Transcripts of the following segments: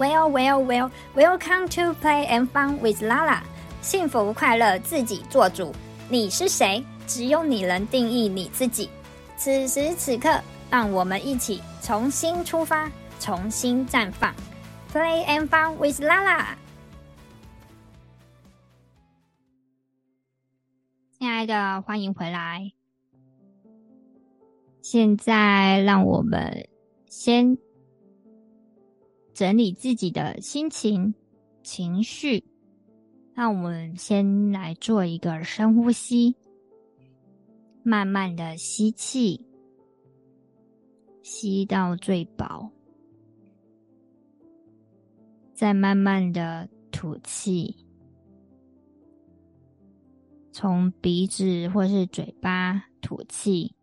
Well, well, well, welcome to play and fun with Lala。幸福快乐自己做主。你是谁？只有你能定义你自己。此时此刻，让我们一起重新出发，重新绽放。Play and fun with Lala。亲爱的，欢迎回来。现在，让我们先。整理自己的心情、情绪，那我们先来做一个深呼吸，慢慢的吸气，吸到最饱，再慢慢的吐气，从鼻子或是嘴巴吐气，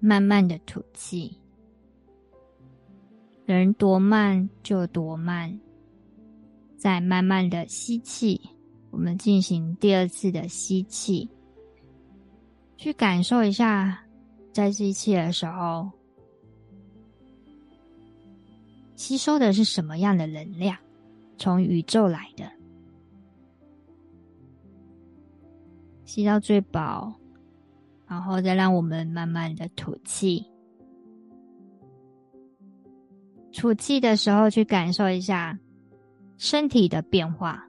慢慢的吐气。人多慢就多慢，再慢慢的吸气。我们进行第二次的吸气，去感受一下，在吸气的时候，吸收的是什么样的能量？从宇宙来的，吸到最饱，然后再让我们慢慢的吐气。吐气的时候，去感受一下身体的变化。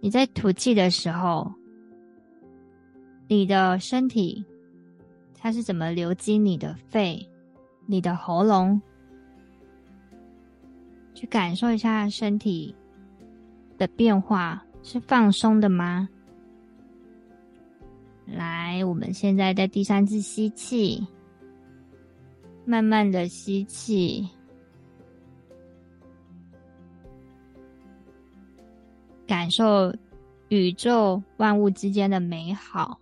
你在吐气的时候，你的身体它是怎么流经你的肺、你的喉咙？去感受一下身体的变化，是放松的吗？来，我们现在在第三次吸气，慢慢的吸气。感受宇宙万物之间的美好，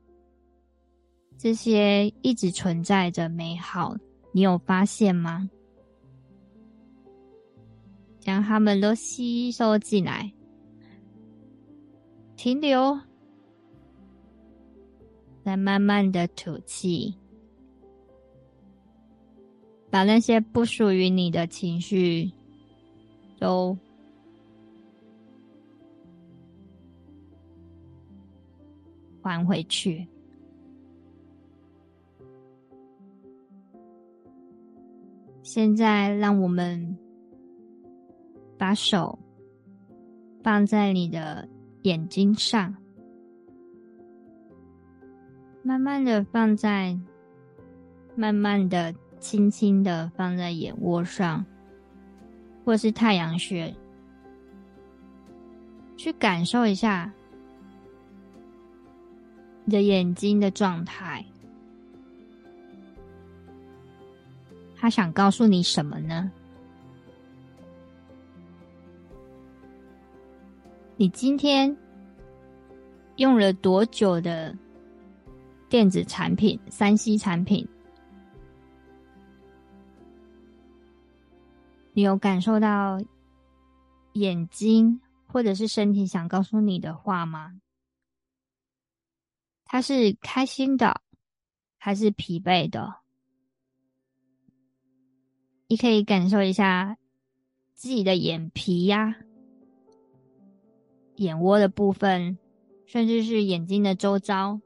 这些一直存在着美好，你有发现吗？将它们都吸收进来，停留，再慢慢的吐气，把那些不属于你的情绪都。还回去。现在，让我们把手放在你的眼睛上，慢慢的放在，慢慢的、轻轻的放在眼窝上，或是太阳穴，去感受一下。你的眼睛的状态，他想告诉你什么呢？你今天用了多久的电子产品、三 C 产品？你有感受到眼睛或者是身体想告诉你的话吗？他是开心的，还是疲惫的？你可以感受一下自己的眼皮呀、眼窝的部分，甚至是眼睛的周遭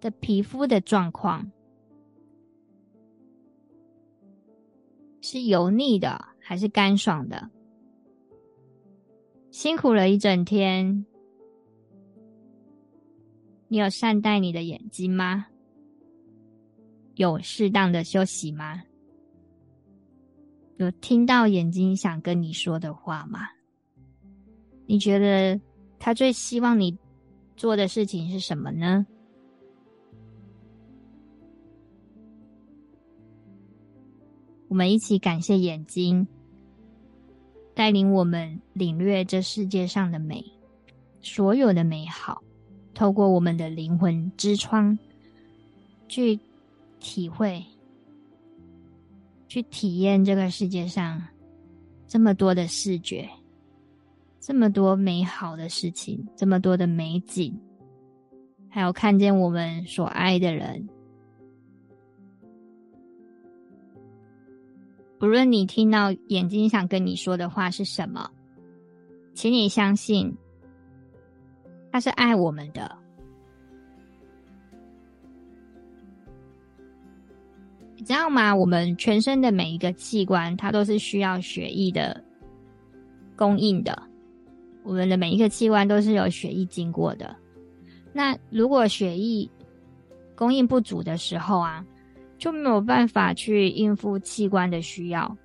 的皮肤的状况，是油腻的还是干爽的？辛苦了一整天。你有善待你的眼睛吗？有适当的休息吗？有听到眼睛想跟你说的话吗？你觉得他最希望你做的事情是什么呢？我们一起感谢眼睛，带领我们领略这世界上的美，所有的美好。透过我们的灵魂之窗，去体会、去体验这个世界上这么多的视觉，这么多美好的事情，这么多的美景，还有看见我们所爱的人，不论你听到眼睛想跟你说的话是什么，请你相信，他是爱我们的。你知道吗？我们全身的每一个器官，它都是需要血液的供应的。我们的每一个器官都是有血液经过的。那如果血液供应不足的时候啊，就没有办法去应付器官的需要，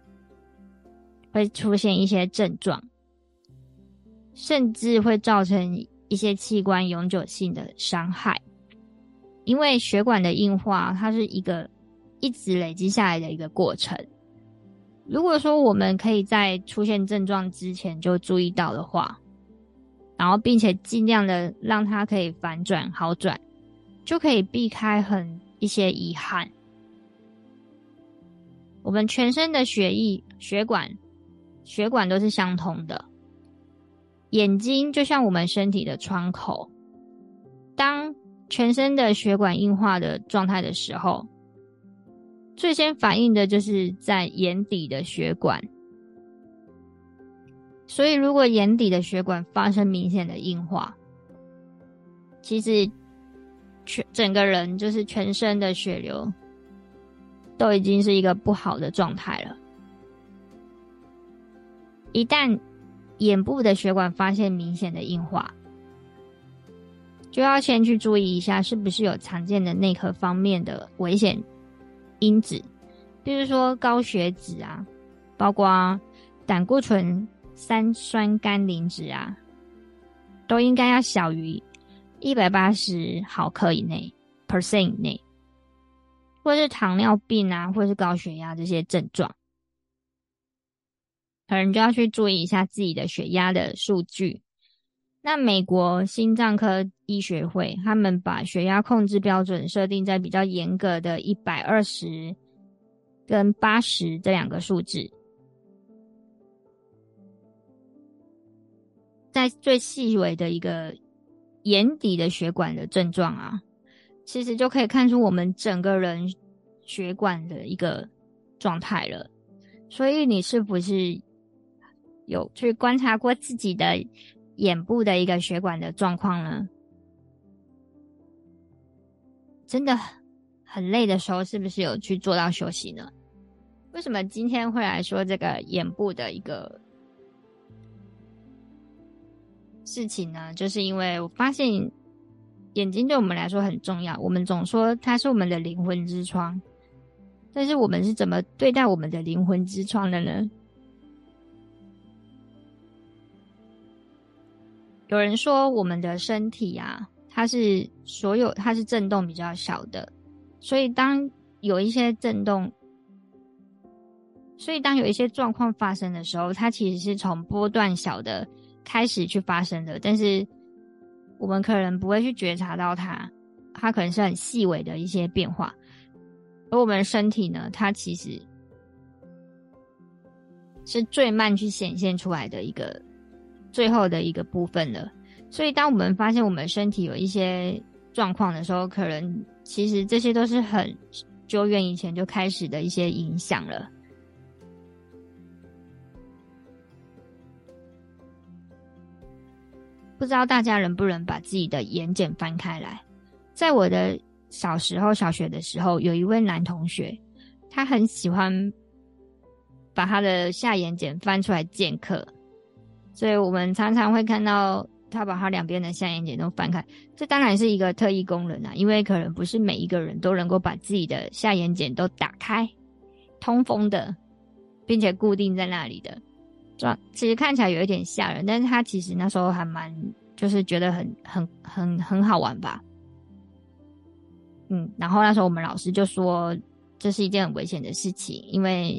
会出现一些症状，甚至会造成一些器官永久性的伤害。因为血管的硬化，它是一个一直累积下来的一个过程。如果说我们可以在出现症状之前就注意到的话，然后并且尽量的让它可以反转好转，就可以避开很一些遗憾。我们全身的血液、血管、血管都是相通的。眼睛就像我们身体的窗口，当全身的血管硬化的状态的时候，最先反应的就是在眼底的血管。所以，如果眼底的血管发生明显的硬化，其实全整个人就是全身的血流。都已经是一个不好的状态了。一旦眼部的血管发现明显的硬化，就要先去注意一下，是不是有常见的内科方面的危险因子，比如说高血脂啊，包括胆固醇、三酸甘磷脂啊，都应该要小于一百八十毫克以内，percent 以内。或是糖尿病啊，或是高血压这些症状，可能就要去注意一下自己的血压的数据。那美国心脏科医学会他们把血压控制标准设定在比较严格的一百二十跟八十这两个数字，在最细微的一个眼底的血管的症状啊。其实就可以看出我们整个人血管的一个状态了。所以你是不是有去观察过自己的眼部的一个血管的状况呢？真的很累的时候，是不是有去做到休息呢？为什么今天会来说这个眼部的一个事情呢？就是因为我发现。眼睛对我们来说很重要，我们总说它是我们的灵魂之窗，但是我们是怎么对待我们的灵魂之窗的呢？有人说我们的身体啊，它是所有它是震动比较小的，所以当有一些震动，所以当有一些状况发生的时候，它其实是从波段小的开始去发生的，但是。我们可能不会去觉察到它，它可能是很细微的一些变化，而我们身体呢，它其实是最慢去显现出来的一个最后的一个部分了。所以，当我们发现我们身体有一些状况的时候，可能其实这些都是很久远以前就开始的一些影响了。不知道大家能不能把自己的眼睑翻开来？在我的小时候，小学的时候，有一位男同学，他很喜欢把他的下眼睑翻出来见客，所以我们常常会看到他把他两边的下眼睑都翻开。这当然是一个特异功能啊，因为可能不是每一个人都能够把自己的下眼睑都打开、通风的，并且固定在那里的。这其实看起来有一点吓人，但是他其实那时候还蛮，就是觉得很很很很好玩吧。嗯，然后那时候我们老师就说，这是一件很危险的事情，因为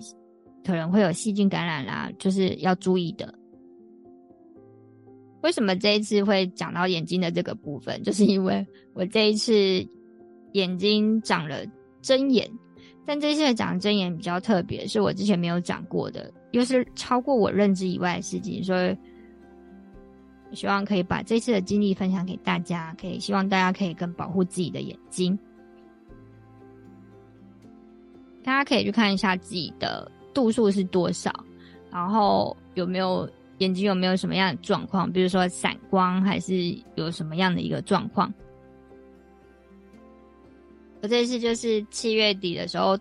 可能会有细菌感染啦，就是要注意的。为什么这一次会讲到眼睛的这个部分？就是因为我这一次眼睛长了针眼。但这次的长针眼比较特别，是我之前没有讲过的，又是超过我认知以外的事情，所以希望可以把这次的经历分享给大家，可以希望大家可以更保护自己的眼睛。大家可以去看一下自己的度数是多少，然后有没有眼睛有没有什么样的状况，比如说散光还是有什么样的一个状况。我这次就是七月底的时候，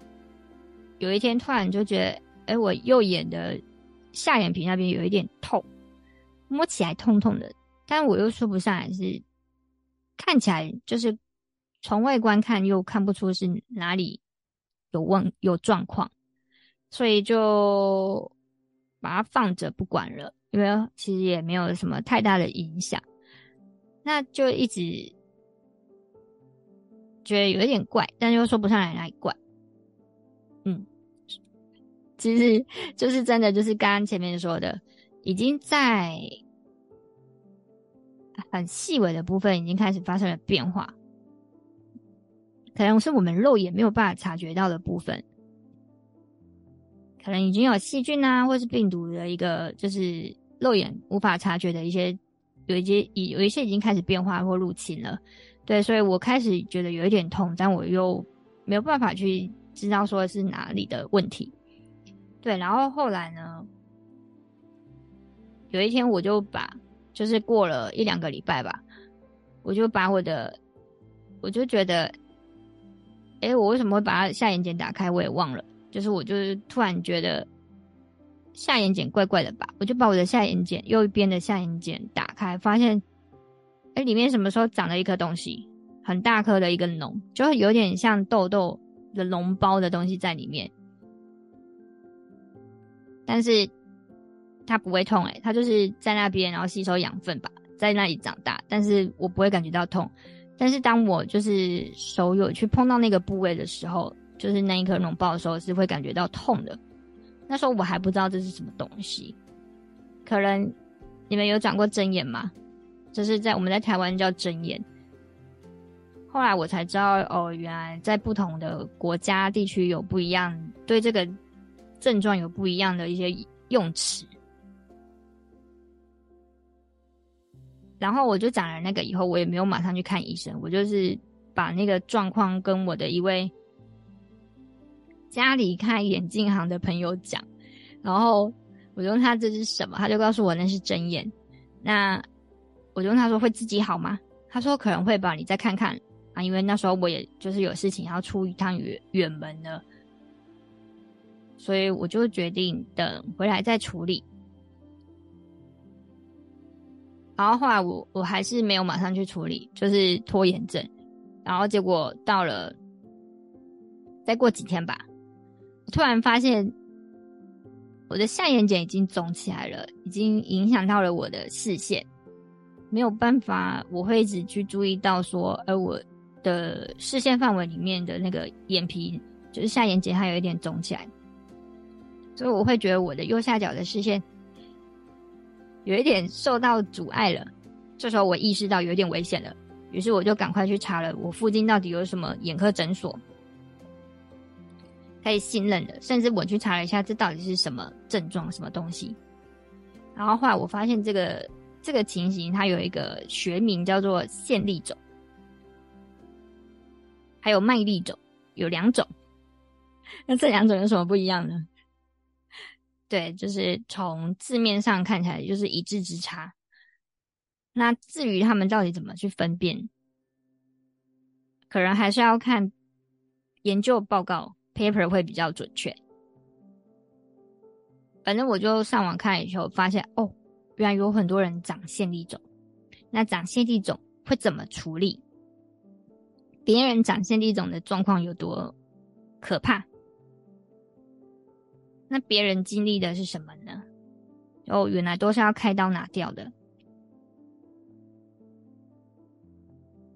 有一天突然就觉得，哎，我右眼的下眼皮那边有一点痛，摸起来痛痛的，但我又说不上来是，看起来就是从外观看又看不出是哪里有问有状况，所以就把它放着不管了，因为其实也没有什么太大的影响，那就一直。觉得有一点怪，但又说不上来哪里怪。嗯，其实就是真的，就是刚刚前面说的，已经在很细微的部分已经开始发生了变化，可能是我们肉眼没有办法察觉到的部分，可能已经有细菌啊，或是病毒的一个，就是肉眼无法察觉的一些，有一些已有一些已经开始变化或入侵了。对，所以我开始觉得有一点痛，但我又没有办法去知道说是哪里的问题。对，然后后来呢，有一天我就把，就是过了一两个礼拜吧，我就把我的，我就觉得，哎，我为什么会把下眼睑打开？我也忘了，就是我就是突然觉得下眼睑怪怪的吧，我就把我的下眼睑右边的下眼睑打开，发现。哎，里面什么时候长了一颗东西，很大颗的一个脓，就有点像痘痘的脓包的东西在里面，但是它不会痛，诶，它就是在那边，然后吸收养分吧，在那里长大，但是我不会感觉到痛。但是当我就是手有去碰到那个部位的时候，就是那一颗脓包的时候，是会感觉到痛的。那时候我还不知道这是什么东西，可能你们有讲过针眼吗？就是在我们在台湾叫针眼，后来我才知道哦，原来在不同的国家地区有不一样，对这个症状有不一样的一些用词。然后我就讲了那个以后，我也没有马上去看医生，我就是把那个状况跟我的一位家里开眼镜行的朋友讲，然后我就问他这是什么，他就告诉我那是针眼。那我就问他说：“会自己好吗？”他说：“可能会吧，你再看看啊。”因为那时候我也就是有事情要出一趟远远门了，所以我就决定等回来再处理。然后后来我我还是没有马上去处理，就是拖延症。然后结果到了再过几天吧，突然发现我的下眼睑已经肿起来了，已经影响到了我的视线。没有办法，我会一直去注意到说，而我的视线范围里面的那个眼皮，就是下眼睑，它有一点肿起来，所以我会觉得我的右下角的视线有一点受到阻碍了。这时候我意识到有点危险了，于是我就赶快去查了我附近到底有什么眼科诊所可以信任的，甚至我去查了一下这到底是什么症状、什么东西。然后后来我发现这个。这个情形它有一个学名叫做线粒肿，还有麦粒肿，有两种。那这两种有什么不一样呢？对，就是从字面上看起来就是一字之差。那至于他们到底怎么去分辨，可能还是要看研究报告 paper 会比较准确。反正我就上网看以后发现哦。原来有很多人长线粒肿，那长线粒肿会怎么处理？别人长线粒肿的状况有多可怕？那别人经历的是什么呢？哦，原来都是要开刀拿掉的。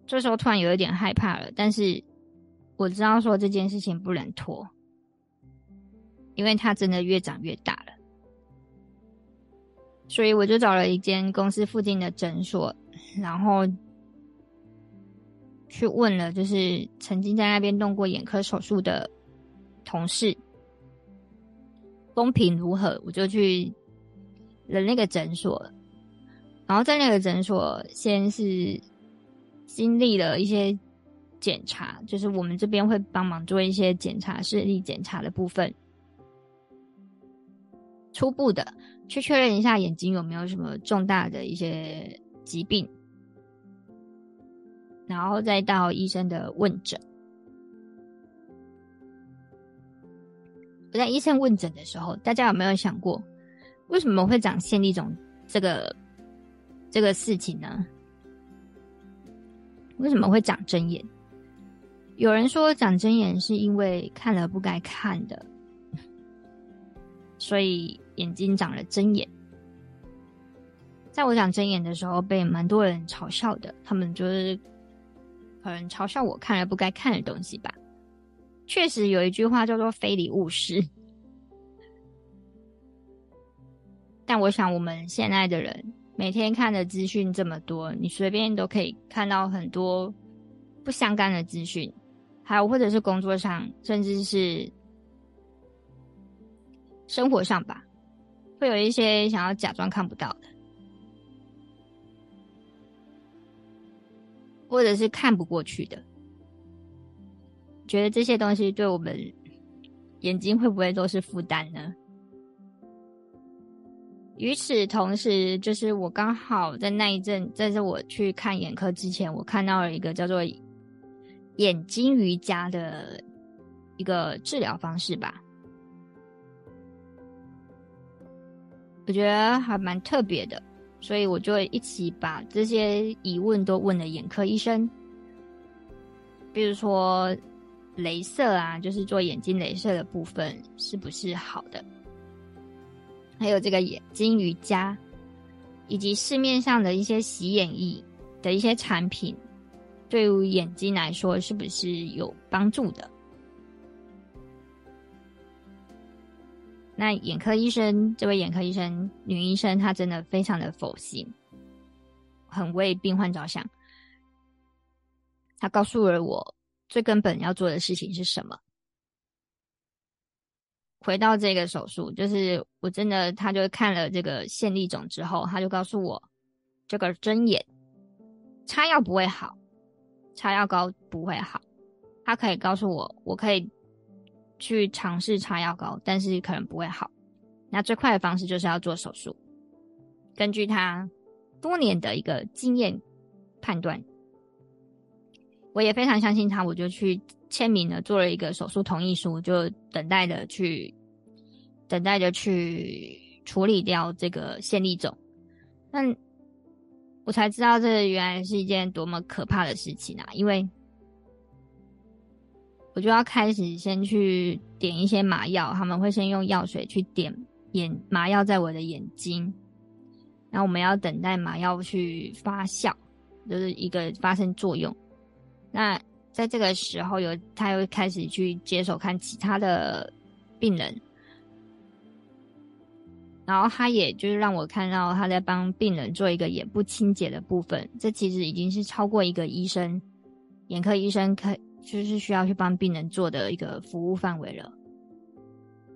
这时候突然有一点害怕了，但是我知道说这件事情不能拖，因为它真的越长越大了。所以我就找了一间公司附近的诊所，然后去问了，就是曾经在那边动过眼科手术的同事，公平如何？我就去了那个诊所，然后在那个诊所先是经历了一些检查，就是我们这边会帮忙做一些检查视力检查的部分。初步的去确认一下眼睛有没有什么重大的一些疾病，然后再到医生的问诊。我在医生问诊的时候，大家有没有想过，为什么会长线粒肿这个这个事情呢？为什么会长针眼？有人说长针眼是因为看了不该看的，所以眼睛长了针眼。在我长针眼的时候，被蛮多人嘲笑的，他们就是可能嘲笑我看了不该看的东西吧。确实有一句话叫做“非礼勿视”，但我想我们现在的人每天看的资讯这么多，你随便都可以看到很多不相干的资讯，还有或者是工作上，甚至是生活上吧，会有一些想要假装看不到的，或者是看不过去的。觉得这些东西对我们眼睛会不会都是负担呢？与此同时，就是我刚好在那一阵，在这我去看眼科之前，我看到了一个叫做眼睛瑜伽的一个治疗方式吧。我觉得还蛮特别的，所以我就一起把这些疑问都问了眼科医生，比如说。镭射啊，就是做眼睛镭射的部分是不是好的？还有这个眼睛瑜伽，以及市面上的一些洗眼液的一些产品，对于眼睛来说是不是有帮助的？那眼科医生，这位眼科医生，女医生，她真的非常的佛心，很为病患着想。她告诉了我。最根本要做的事情是什么？回到这个手术，就是我真的，他就看了这个线粒肿之后，他就告诉我，这个针眼擦药不会好，擦药膏不会好。他可以告诉我，我可以去尝试擦药膏，但是可能不会好。那最快的方式就是要做手术。根据他多年的一个经验判断。我也非常相信他，我就去签名了，做了一个手术同意书，就等待着去，等待着去处理掉这个线粒肿。但我才知道，这原来是一件多么可怕的事情啊！因为我就要开始先去点一些麻药，他们会先用药水去点眼麻药在我的眼睛，然后我们要等待麻药去发酵，就是一个发生作用。那在这个时候，有他又开始去接手看其他的病人，然后他也就是让我看到他在帮病人做一个眼部清洁的部分，这其实已经是超过一个医生，眼科医生可就是需要去帮病人做的一个服务范围了。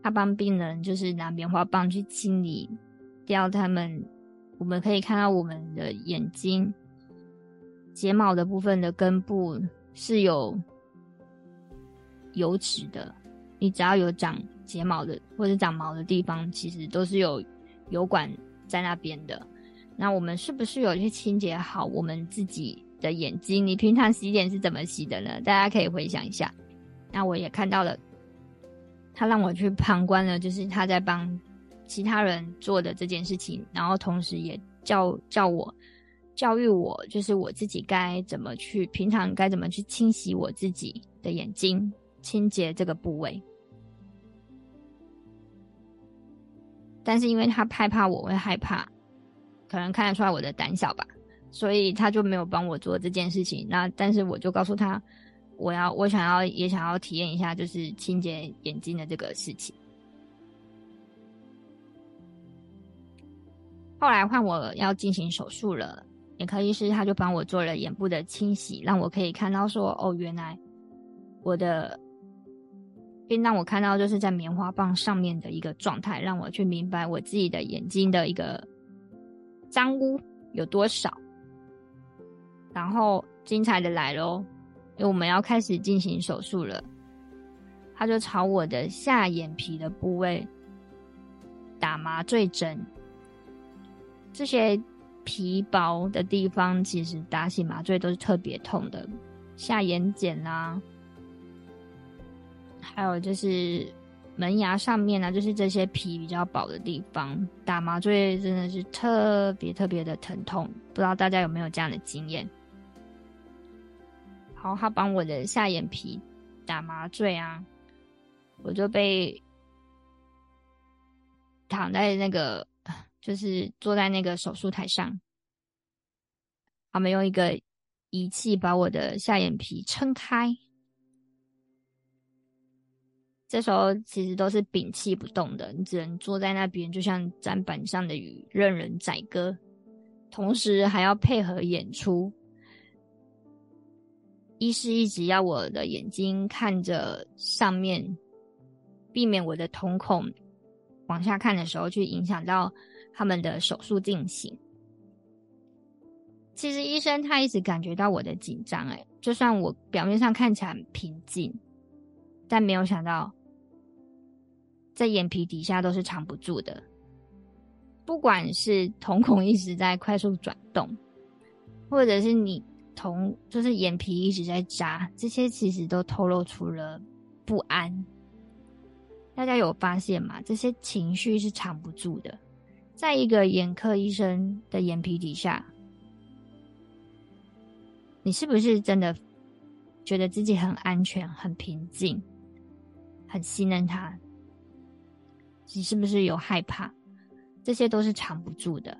他帮病人就是拿棉花棒去清理掉他们，我们可以看到我们的眼睛。睫毛的部分的根部是有油脂的，你只要有长睫毛的或者长毛的地方，其实都是有油管在那边的。那我们是不是有去清洁好我们自己的眼睛？你平常洗脸是怎么洗的呢？大家可以回想一下。那我也看到了，他让我去旁观了，就是他在帮其他人做的这件事情，然后同时也教教我。教育我，就是我自己该怎么去，平常该怎么去清洗我自己的眼睛，清洁这个部位。但是因为他害怕我会害怕，可能看得出来我的胆小吧，所以他就没有帮我做这件事情。那但是我就告诉他，我要我想要也想要体验一下，就是清洁眼睛的这个事情。后来换我要进行手术了。眼科医师他就帮我做了眼部的清洗，让我可以看到说，哦，原来我的，并让我看到就是在棉花棒上面的一个状态，让我去明白我自己的眼睛的一个脏污有多少。然后精彩的来喽，因为我们要开始进行手术了，他就朝我的下眼皮的部位打麻醉针，这些皮薄的地方，其实打起麻醉都是特别痛的，下眼睑啊，还有就是门牙上面啊，就是这些皮比较薄的地方，打麻醉真的是特别特别的疼痛，不知道大家有没有这样的经验？好，他帮我的下眼皮打麻醉啊，我就被。躺在那个，就是坐在那个手术台上，他们用一个仪器把我的下眼皮撑开。这时候其实都是屏气不动的，你只能坐在那边，就像砧板上的鱼，任人宰割。同时还要配合演出，医师一直要我的眼睛看着上面，避免我的瞳孔。往下看的时候，去影响到他们的手术进行。其实医生他一直感觉到我的紧张，哎，就算我表面上看起来很平静，但没有想到，在眼皮底下都是藏不住的。不管是瞳孔一直在快速转动，或者是你瞳就是眼皮一直在眨，这些其实都透露出了不安。大家有发现吗？这些情绪是藏不住的，在一个眼科医生的眼皮底下，你是不是真的觉得自己很安全、很平静、很信任他？你是不是有害怕？这些都是藏不住的。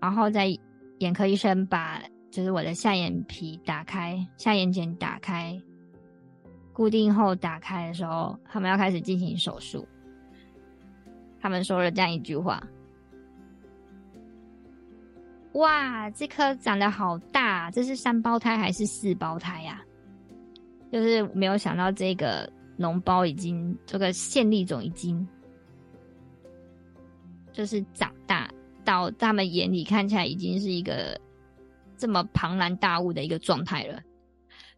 然后在眼科医生把。就是我的下眼皮打开，下眼睑打开，固定后打开的时候，他们要开始进行手术。他们说了这样一句话：“哇，这颗长得好大，这是三胞胎还是四胞胎呀？”就是没有想到这个脓包已经，这个线粒肿已经，就是长大到他们眼里看起来已经是一个。这么庞然大物的一个状态了，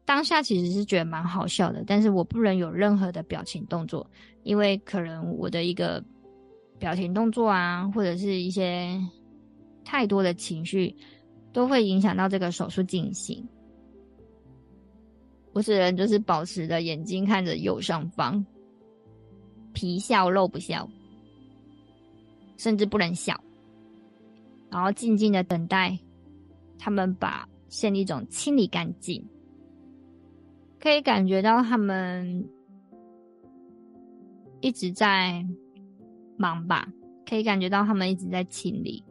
当下其实是觉得蛮好笑的，但是我不能有任何的表情动作，因为可能我的一个表情动作啊，或者是一些太多的情绪，都会影响到这个手术进行。我只能就是保持着眼睛看着右上方，皮笑肉不笑，甚至不能笑，然后静静的等待。他们把线粒种清理干净，可以感觉到他们一直在忙吧？可以感觉到他们一直在清理，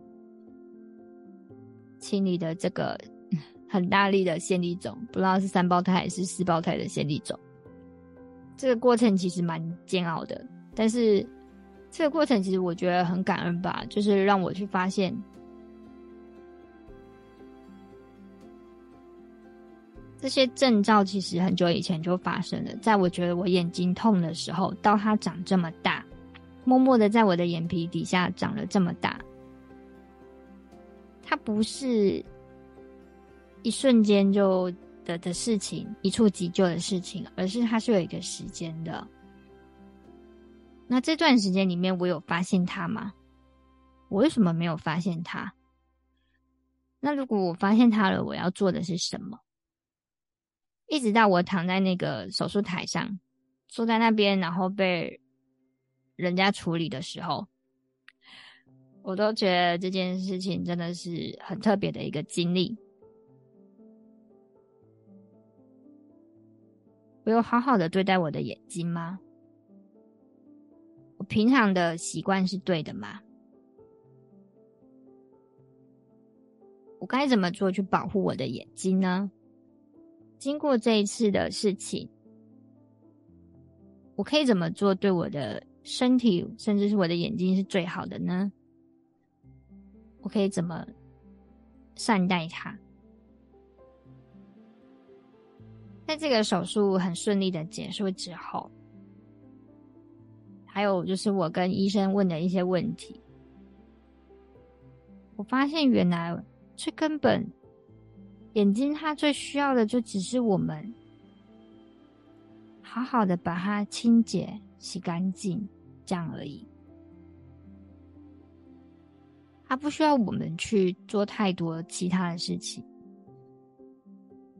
清理的这个很大力的线粒肿，不知道是三胞胎还是四胞胎的线粒肿。这个过程其实蛮煎熬的，但是这个过程其实我觉得很感恩吧，就是让我去发现。这些征兆其实很久以前就发生了，在我觉得我眼睛痛的时候，到它长这么大，默默的在我的眼皮底下长了这么大，它不是一瞬间就的的事情，一触即就的事情，而是它是有一个时间的。那这段时间里面，我有发现它吗？我为什么没有发现它？那如果我发现它了，我要做的是什么？一直到我躺在那个手术台上，坐在那边，然后被人家处理的时候，我都觉得这件事情真的是很特别的一个经历。我有好好的对待我的眼睛吗？我平常的习惯是对的吗？我该怎么做去保护我的眼睛呢？经过这一次的事情，我可以怎么做对我的身体，甚至是我的眼睛是最好的呢？我可以怎么善待它？在这个手术很顺利的结束之后，还有就是我跟医生问的一些问题，我发现原来最根本。眼睛它最需要的就只是我们好好的把它清洁、洗干净，这样而已。它不需要我们去做太多其他的事情，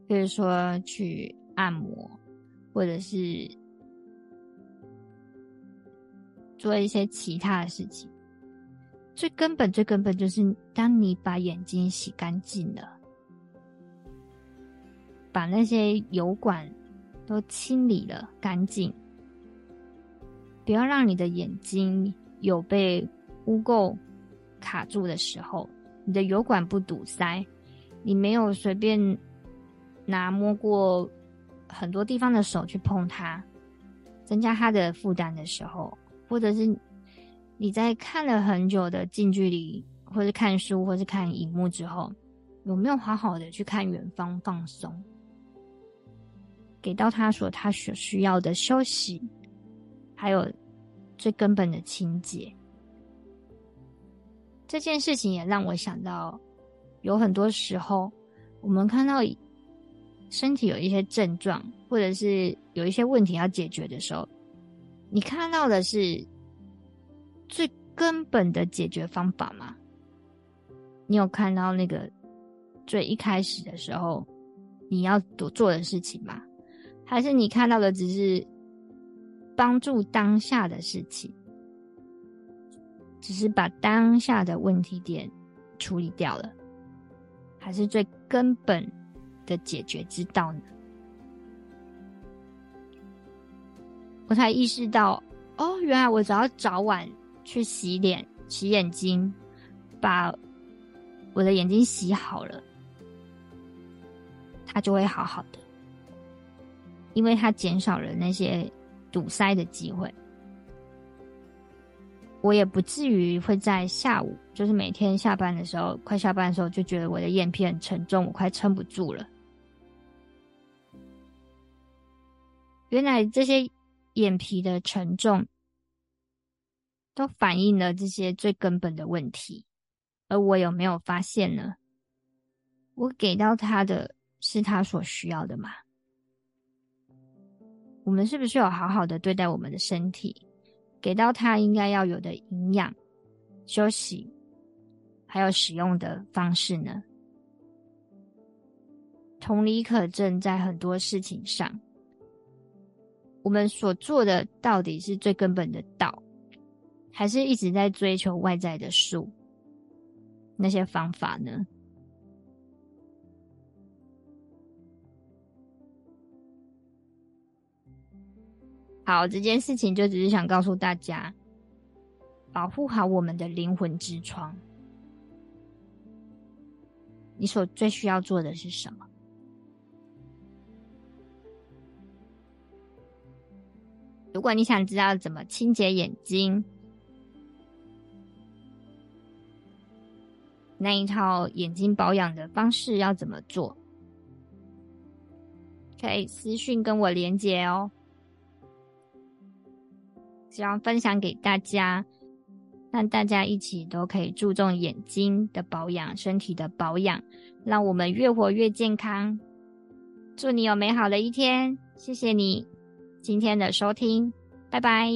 比如说去按摩，或者是做一些其他的事情。最根本、最根本就是，当你把眼睛洗干净了，把那些油管都清理了干净，不要让你的眼睛有被污垢卡住的时候，你的油管不堵塞，你没有随便拿摸过很多地方的手去碰它，增加它的负担的时候，或者是。你在看了很久的近距离，或是看书，或是看荧幕之后，有没有好好的去看远方放松，给到他所他所需要的休息，还有最根本的清洁。这件事情也让我想到，有很多时候，我们看到身体有一些症状，或者是有一些问题要解决的时候，你看到的是。最根本的解决方法吗？你有看到那个最一开始的时候你要做做的事情吗？还是你看到的只是帮助当下的事情，只是把当下的问题点处理掉了？还是最根本的解决之道呢？我才意识到，哦，原来我只要早晚。去洗脸、洗眼睛，把我的眼睛洗好了，它就会好好的，因为它减少了那些堵塞的机会。我也不至于会在下午，就是每天下班的时候，快下班的时候，就觉得我的眼皮很沉重，我快撑不住了。原来这些眼皮的沉重。都反映了这些最根本的问题，而我有没有发现呢？我给到他的是他所需要的吗？我们是不是有好好的对待我们的身体，给到他应该要有的营养、休息，还有使用的方式呢？同理可证，在很多事情上，我们所做的到底是最根本的道？还是一直在追求外在的术，那些方法呢？好，这件事情就只是想告诉大家，保护好我们的灵魂之窗。你所最需要做的是什么？如果你想知道怎么清洁眼睛，那一套眼睛保养的方式要怎么做？可以私讯跟我连接哦。希望分享给大家，让大家一起都可以注重眼睛的保养、身体的保养，让我们越活越健康。祝你有美好的一天！谢谢你今天的收听，拜拜。